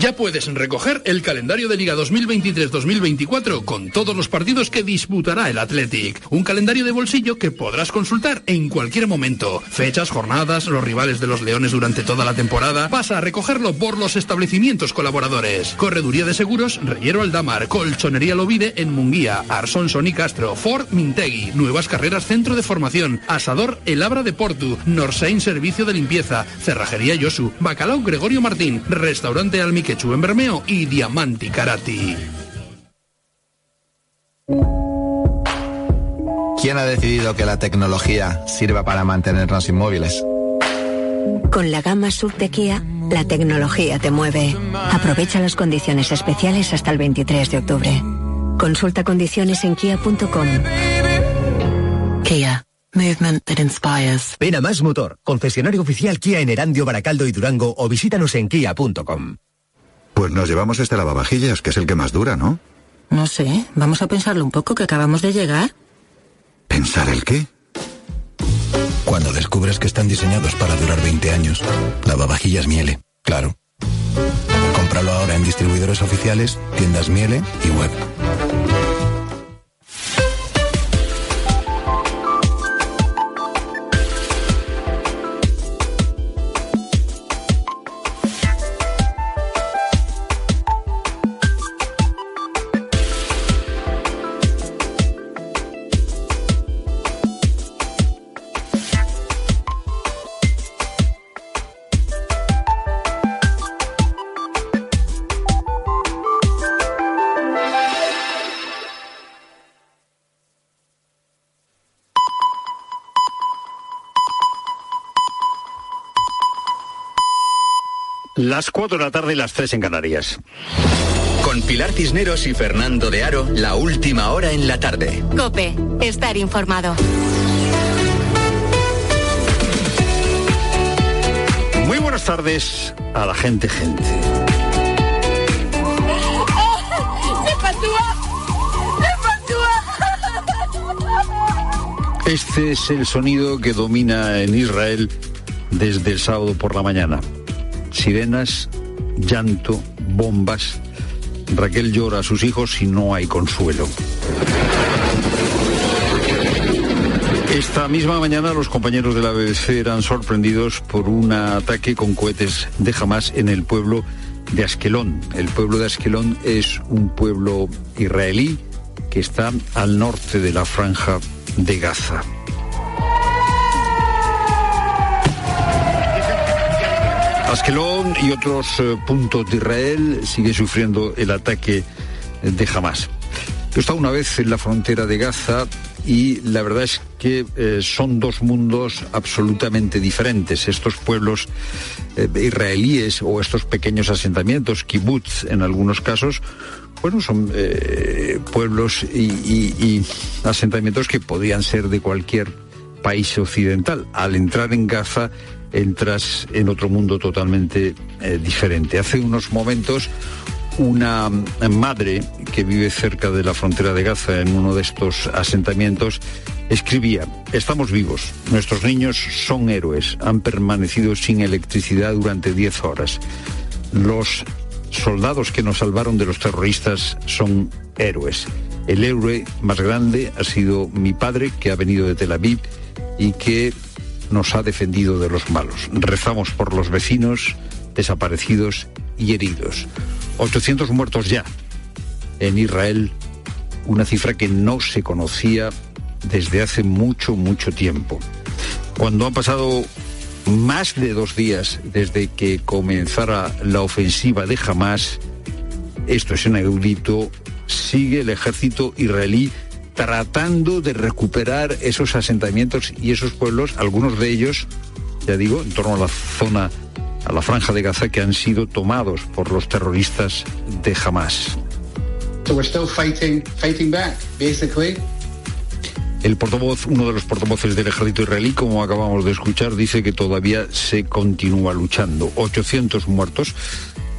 Ya puedes recoger el calendario de Liga 2023-2024 con todos los partidos que disputará el Athletic. Un calendario de bolsillo que podrás consultar en cualquier momento. Fechas, jornadas, los rivales de los Leones durante toda la temporada. Pasa a recogerlo por los establecimientos colaboradores. Correduría de Seguros, Reyero Aldamar, Colchonería Lovide en Munguía, Arson Sony Castro, Ford Mintegui, Nuevas Carreras Centro de Formación, Asador El Abra de Portu, Norsein Servicio de Limpieza, Cerrajería Yosu, Bacalao Gregorio Martín, Restaurante Almiquechu en Bermeo y Diamanti Karati. ¿Quién ha decidido que la tecnología sirva para mantenernos inmóviles? Con la gama sub de Kia, la tecnología te mueve. Aprovecha las condiciones especiales hasta el 23 de octubre. Consulta condiciones en kia.com. Kia. Movement that inspires. Ven a Más Motor, concesionario oficial Kia en Erandio, Baracaldo y Durango o visítanos en kia.com. Pues nos llevamos este lavavajillas, que es el que más dura, ¿no? No sé, vamos a pensarlo un poco, que acabamos de llegar. ¿Pensar el qué? Cuando descubres que están diseñados para durar 20 años, lavavajillas Miele, claro. Cómpralo ahora en distribuidores oficiales, tiendas Miele y web. Las 4 de la tarde y las 3 en Canarias. Con Pilar Cisneros y Fernando de Aro, la última hora en la tarde. Cope, estar informado. Muy buenas tardes a la gente, gente. Este es el sonido que domina en Israel desde el sábado por la mañana. Sirenas, llanto, bombas. Raquel llora a sus hijos y no hay consuelo. Esta misma mañana los compañeros de la BBC eran sorprendidos por un ataque con cohetes de Hamas en el pueblo de Askelón. El pueblo de Askelón es un pueblo israelí que está al norte de la franja de Gaza. Askelón y otros eh, puntos de Israel siguen sufriendo el ataque de Hamas. Yo he estado una vez en la frontera de Gaza y la verdad es que eh, son dos mundos absolutamente diferentes. Estos pueblos eh, israelíes o estos pequeños asentamientos, kibbutz en algunos casos, bueno, son pueblos y, y- y asentamientos que podían ser de cualquier país occidental. Al entrar en Gaza entras en otro mundo totalmente eh, diferente. Hace unos momentos una madre que vive cerca de la frontera de Gaza en uno de estos asentamientos escribía, estamos vivos, nuestros niños son héroes, han permanecido sin electricidad durante 10 horas. Los soldados que nos salvaron de los terroristas son héroes. El héroe más grande ha sido mi padre, que ha venido de Tel Aviv y que nos ha defendido de los malos. Rezamos por los vecinos, desaparecidos y heridos. 800 muertos ya en Israel, una cifra que no se conocía desde hace mucho, mucho tiempo. Cuando han pasado más de dos días desde que comenzara la ofensiva de Hamas, esto es inaudito, sigue el ejército israelí tratando de recuperar esos asentamientos y esos pueblos, algunos de ellos, ya digo, en torno a la zona, a la franja de Gaza, que han sido tomados por los terroristas de Hamas. So we're still fighting, fighting back, basically. El portavoz, uno de los portavoces del ejército israelí, como acabamos de escuchar, dice que todavía se continúa luchando. 800 muertos.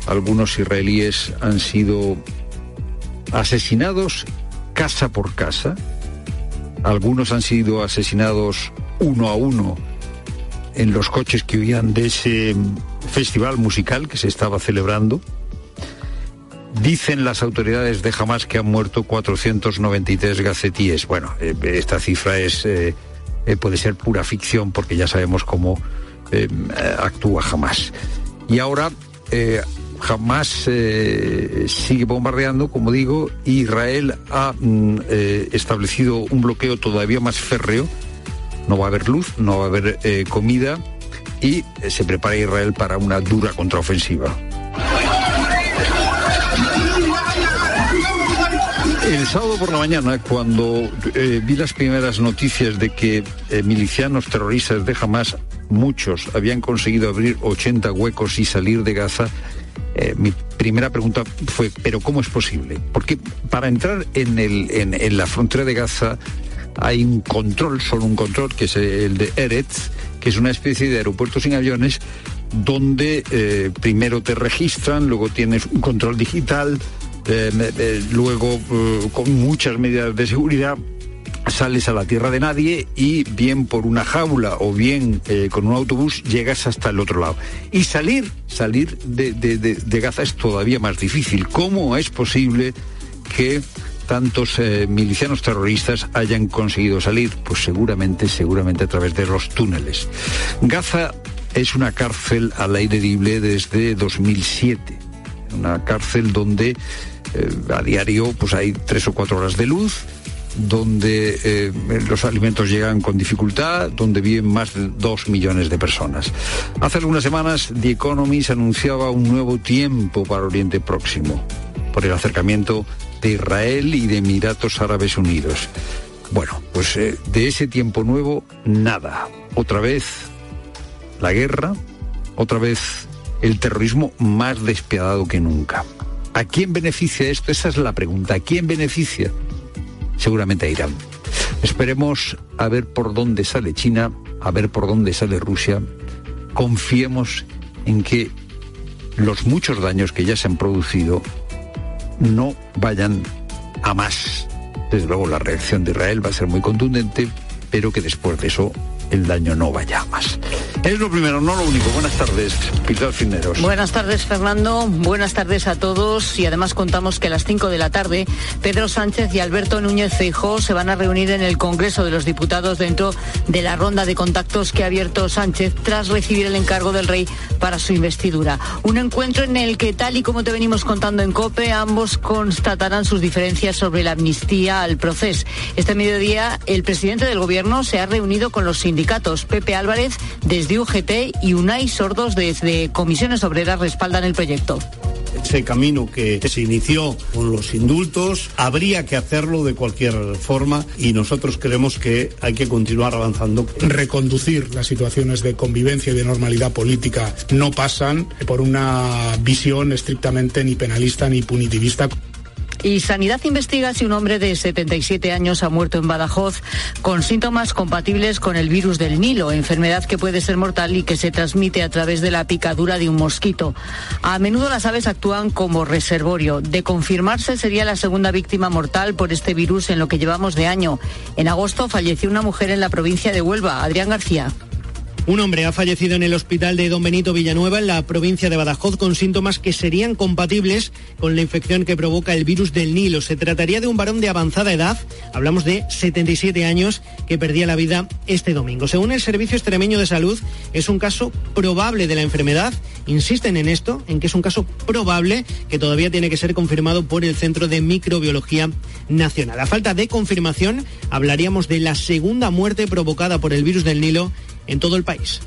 Algunos israelíes han sido asesinados casa por casa. Algunos han sido asesinados uno a uno en los coches que huían de ese festival musical que se estaba celebrando. Dicen las autoridades de Hamas que han muerto 493 gacetíes. Bueno, eh, esta cifra es eh, eh, puede ser pura ficción porque ya sabemos cómo eh, actúa Hamas. Y ahora eh, Hamas eh, sigue bombardeando, como digo, Israel ha mm, eh, establecido un bloqueo todavía más férreo. No va a haber luz, no va a haber eh, comida y se prepara Israel para una dura contraofensiva. El sábado por la mañana, cuando vi las primeras noticias de que milicianos terroristas de Hamas, muchos, habían conseguido abrir 80 huecos y salir de Gaza, eh, mi primera pregunta fue, ¿pero cómo es posible? Porque para entrar en, la frontera de Gaza hay un control, solo un control, que es el de Eretz, que es una especie de aeropuerto sin aviones, donde eh, primero te registran, luego tienes un control digital, eh, luego con muchas medidas de seguridad sales a la tierra de nadie y bien por una jaula o bien con un autobús llegas hasta el otro lado. Y salir, salir de, de Gaza es todavía más difícil. ¿Cómo es posible que tantos eh, milicianos terroristas hayan conseguido salir? Pues seguramente, seguramente a través de los túneles. Gaza es una cárcel al aire libre desde 2007. Una cárcel donde eh, a diario pues hay tres o cuatro horas de luz, donde eh, los alimentos llegan con dificultad, donde viven más de dos millones de personas. Hace algunas semanas The Economist anunciaba un nuevo tiempo para Oriente Próximo por el acercamiento de Israel y de Emiratos Árabes Unidos. Bueno, pues eh, de ese tiempo nuevo, nada. Otra vez la guerra, otra vez el terrorismo más despiadado que nunca. ¿A quién beneficia esto? Esa es la pregunta. ¿A quién beneficia? Seguramente a Irán. Esperemos a ver por dónde sale China, a ver por dónde sale Rusia. Confiemos en que los muchos daños que ya se han producido no vayan a más. Desde luego la reacción de Israel va a ser muy contundente, pero que después de eso el daño no vaya más. Es lo primero, no lo único. Buenas tardes, Pilar Fineros. Buenas tardes, Fernando. Buenas tardes a todos. Y además contamos que a las 5 de la tarde, Pedro Sánchez y Alberto Núñez Feijó se van a reunir en el Congreso de los Diputados dentro de la ronda de contactos que ha abierto Sánchez tras recibir el encargo del rey para su investidura. Un encuentro en el que, tal y como te venimos contando en COPE, ambos constatarán sus diferencias sobre la amnistía al proceso. Este mediodía, el presidente del Gobierno se ha reunido con los sindicatos sindicatos. Pepe Álvarez desde UGT y Unai Sordos desde Comisiones Obreras respaldan el proyecto ese camino que se inició con los indultos, habría que hacerlo de cualquier forma y nosotros creemos que hay que continuar avanzando. Reconducir las situaciones de convivencia y de normalidad política no pasan por una visión estrictamente ni penalista ni punitivista. Y Sanidad investiga si un hombre de 77 años ha muerto en Badajoz con síntomas compatibles con el virus del Nilo, enfermedad que puede ser mortal y que se transmite a través de la picadura de un mosquito. A menudo las aves actúan como reservorio. De confirmarse sería la segunda víctima mortal por este virus en lo que llevamos de año. En agosto falleció una mujer en la provincia de Huelva, Adrián García. Un hombre ha fallecido en el hospital de Don Benito Villanueva, en la provincia de Badajoz, con síntomas que serían compatibles con la infección que provoca el virus del Nilo. Se trataría de un varón de avanzada edad, hablamos de 77 años, que perdía la vida este domingo. Según el Servicio Extremeño de Salud, es un caso probable de la enfermedad. Insisten en esto, en que es un caso probable que todavía tiene que ser confirmado por el Centro de Microbiología Nacional. A falta de confirmación, hablaríamos de la segunda muerte provocada por el virus del Nilo en todo el país.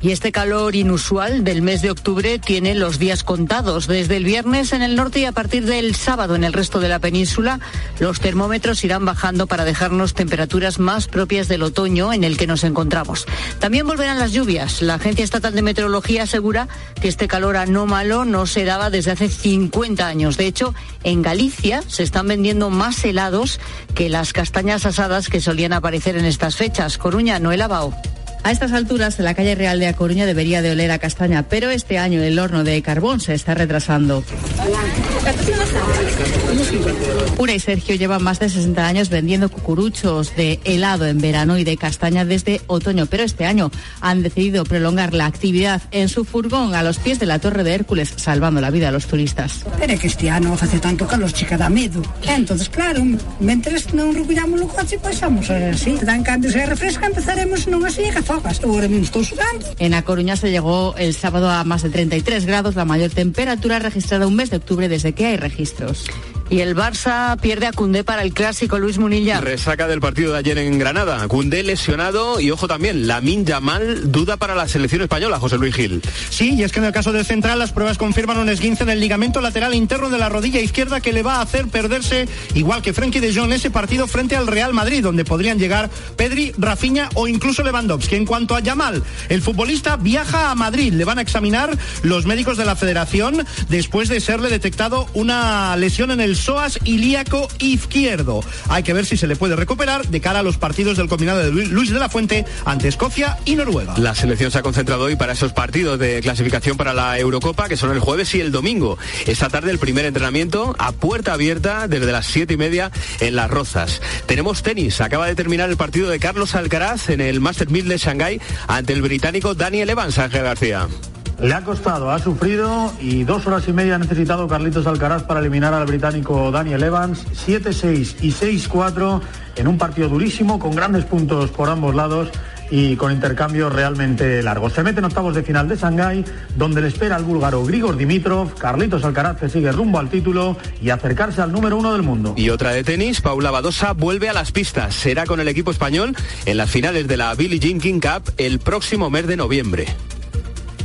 Y este calor inusual del mes de octubre tiene los días contados. Desde el viernes en el norte y a partir del sábado en el resto de la península, los termómetros irán bajando para dejarnos temperaturas más propias del otoño en el que nos encontramos. También volverán las lluvias. La Agencia Estatal de Meteorología asegura que este calor anómalo no se daba desde hace 50 años. De hecho, en Galicia se están vendiendo más helados que las castañas asadas que solían aparecer en estas fechas. Coruña, Noel Abao. A estas alturas, la calle Real de A Coruña debería de oler a castaña, pero este año el horno de carbón se está retrasando. Pura y Sergio llevan más de 60 años vendiendo cucuruchos de helado en verano y de castaña desde otoño, pero este año han decidido prolongar la actividad en su furgón a los pies de la Torre de Hércules, salvando la vida a los turistas. Pero que este año hace tanto calor, chica, da miedo. Entonces, claro, mientras no recuperamos los coches, pues vamos así. Dan cambio, se refresca, empezaremos no así, fogas. Ahora mismo estoy sudando. En A Coruña se llegó el sábado a más de 33 grados, la mayor temperatura registrada un mes de octubre desde que hay registros. Y el Barça pierde a Cundé para el clásico Luis Munilla. Resaca del partido de ayer en Granada. Cundé lesionado y ojo también, Lamin Yamal duda para la selección española, José Luis Gil. Sí, y es que en el caso del central las pruebas confirman un esguince en el ligamento lateral interno de la rodilla izquierda que le va a hacer perderse, igual que Frenkie de Jong, ese partido frente al Real Madrid, donde podrían llegar Pedri, Rafinha o incluso Lewandowski. En cuanto a Yamal, el futbolista viaja a Madrid. Le van a examinar los médicos de la federación después de serle detectado una lesión en el psoas ilíaco izquierdo. Hay que ver si se le puede recuperar de cara a los partidos del combinado de Luis de la Fuente ante Escocia y Noruega. La selección se ha concentrado hoy para esos partidos de clasificación para la Eurocopa, que son el jueves y el domingo. Esta tarde el primer entrenamiento a puerta abierta desde las siete y media en Las Rozas. Tenemos tenis. Acaba de terminar el partido de Carlos Alcaraz en el Master 1000 de Shanghái ante el británico Daniel Evans, Ángel García. Le ha costado, ha sufrido y dos horas y media ha necesitado Carlitos Alcaraz para eliminar al británico Daniel Evans. 7-6 y 6-4 en un partido durísimo con grandes puntos por ambos lados y con intercambios realmente largos. Se mete en octavos de final de Shanghái, donde le espera al búlgaro Grigor Dimitrov, Carlitos Alcaraz que sigue rumbo al título y acercarse al número uno del mundo. Y otra de tenis, Paula Badosa vuelve a las pistas. Será con el equipo español en las finales de la Billie Jean King Cup el próximo mes de noviembre.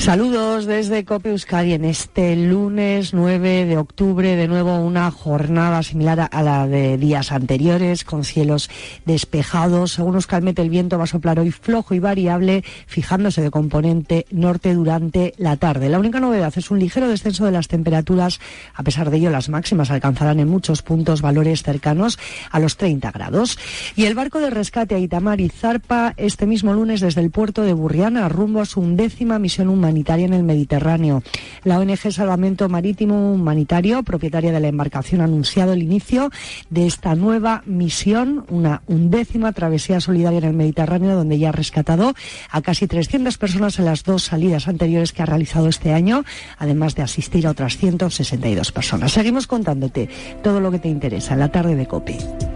Saludos desde Cope Euskadi en este lunes 9 de octubre, de nuevo una jornada similar a la de días anteriores, con cielos despejados. Según Euskalmet, el viento va a soplar hoy flojo y variable, fijándose de componente norte durante la tarde. La única novedad es un ligero descenso de las temperaturas. A pesar de ello, las máximas alcanzarán en muchos puntos valores cercanos a los 30 grados. Y el barco de rescate Aitamari zarpa este mismo lunes desde el puerto de Burriana rumbo a su undécima misión humanitaria humanitaria en el Mediterráneo. La ONG Salvamento Marítimo Humanitario, propietaria de la embarcación, ha anunciado el inicio de esta nueva misión, una undécima travesía solidaria en el Mediterráneo, donde ya ha rescatado a casi 300 personas en las dos salidas anteriores que ha realizado este año, además de asistir a otras 162 personas. Seguimos contándote todo lo que te interesa en la tarde de COPE.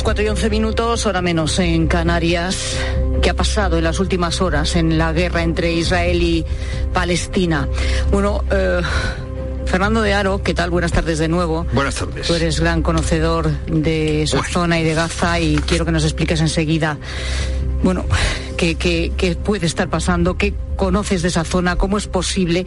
Las 4 y 11 minutos, hora menos en Canarias. ¿Qué ha pasado en las últimas horas en la guerra entre Israel y Palestina? Bueno, eh, Fernando de Aro, ¿qué tal? Buenas tardes de nuevo. Buenas tardes. Tú eres gran conocedor de esa zona y de Gaza y quiero que nos expliques enseguida, bueno, qué, qué, qué puede estar pasando, qué conoces de esa zona, cómo es posible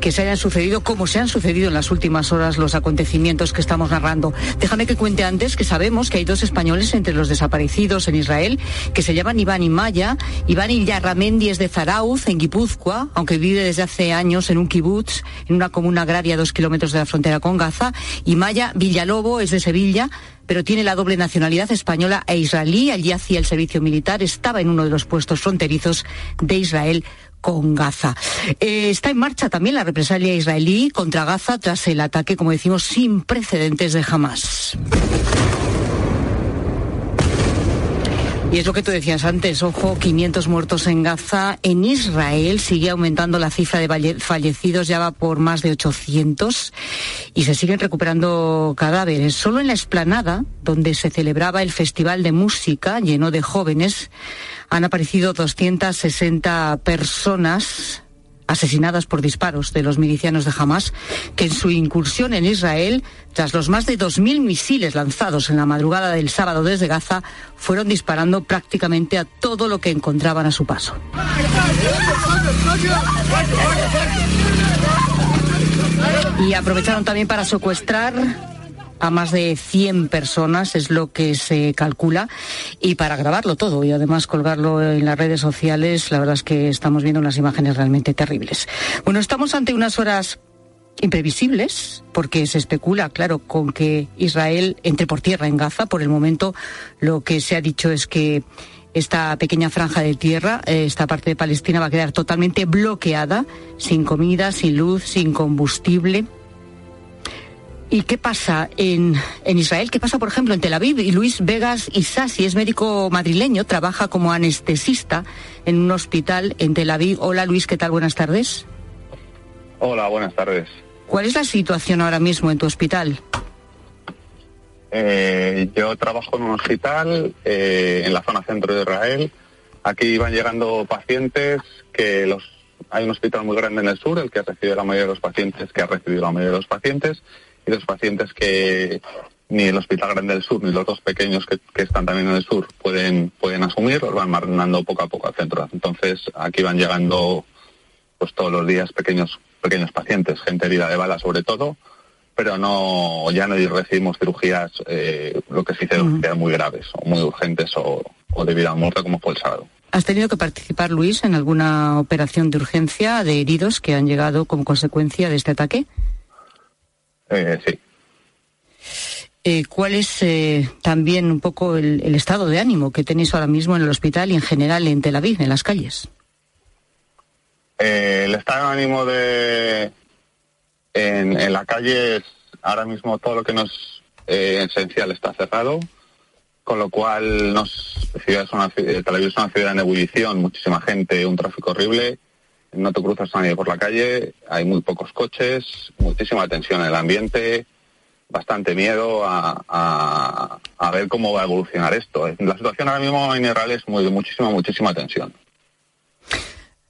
que se hayan sucedido, como se han sucedido en las últimas horas los acontecimientos que estamos narrando. Déjame que cuente antes que sabemos que hay dos españoles entre los desaparecidos en Israel que se llaman Iván y Maya. Iván Yarramendi es de Zarauz, en Guipúzcoa, aunque vive desde hace años en un kibutz, en una comuna agraria a dos kilómetros de la frontera con Gaza. Y Maya Villalobo es de Sevilla, pero tiene la doble nacionalidad española e israelí. Allí hacía el servicio militar, estaba en uno de los puestos fronterizos de Israel con Gaza. Eh, está en marcha también la represalia israelí contra Gaza tras el ataque, como decimos, sin precedentes de Hamas. Y es lo que tú decías antes, ojo, 500 muertos en Gaza. En Israel sigue aumentando la cifra de fallecidos, ya va por más de 800 y se siguen recuperando cadáveres. Solo en la explanada, donde se celebraba el Festival de Música lleno de jóvenes, han aparecido 260 personas asesinadas por disparos de los milicianos de Hamas, que en su incursión en Israel, tras los más de 2.000 misiles lanzados en la madrugada del sábado desde Gaza, fueron disparando prácticamente a todo lo que encontraban a su paso. Y aprovecharon también para secuestrar a más de 100 personas, es lo que se calcula, y para grabarlo todo y además colgarlo en las redes sociales, la verdad es que estamos viendo unas imágenes realmente terribles. Bueno, estamos ante unas horas imprevisibles, porque se especula, claro, con que Israel entre por tierra en Gaza. Por el momento, lo que se ha dicho es que esta pequeña franja de tierra, eh, esta parte de Palestina, va a quedar totalmente bloqueada, sin comida, sin luz, sin combustible. ¿Y qué pasa en, en, Israel? ¿Qué pasa, por ejemplo, en Tel Aviv? Y Luis Vegas Isasi es médico madrileño, trabaja como anestesista en un hospital en Tel Aviv. Hola Luis, ¿qué tal? Buenas tardes. Hola, buenas tardes. ¿Cuál es la situación ahora mismo en tu hospital? Eh, yo trabajo en un hospital eh, en la zona centro de Israel. Aquí van llegando pacientes que los hay un hospital muy grande en el sur, el que ha recibido la mayoría de los pacientes, que ha recibido la mayoría de los pacientes, y los pacientes que ni el Hospital Grande del Sur ni los dos pequeños que, que, están también en el sur pueden pueden asumir, los van mandando poco a poco al centro. Entonces aquí van llegando pues todos los días pequeños pequeños pacientes, gente herida de bala sobre todo, pero no ya no recibimos cirugías, eh, lo que se dice, uh muy graves o muy urgentes o, o de vida o muerte como fue el sábado. ¿Has tenido que participar, Luis, en alguna operación de urgencia de heridos que han llegado como consecuencia de este ataque? Eh, sí. Eh, ¿Cuál es eh, también un poco el, el, estado de ánimo que tenéis ahora mismo en el hospital y en general en Tel Aviv, en las calles? El estado de ánimo de en, en, la calle es ahora mismo todo lo que nos eh, esencial está cerrado, con lo cual nos, ciudad es una, Tel Aviv es una ciudad en ebullición, muchísima gente, un tráfico horrible, no te cruzas a nadie por la calle, hay muy pocos coches, muchísima tensión en el ambiente, bastante miedo a, a, ver cómo va a evolucionar esto. La situación ahora mismo en Israel es muy, muchísima, muchísima tensión.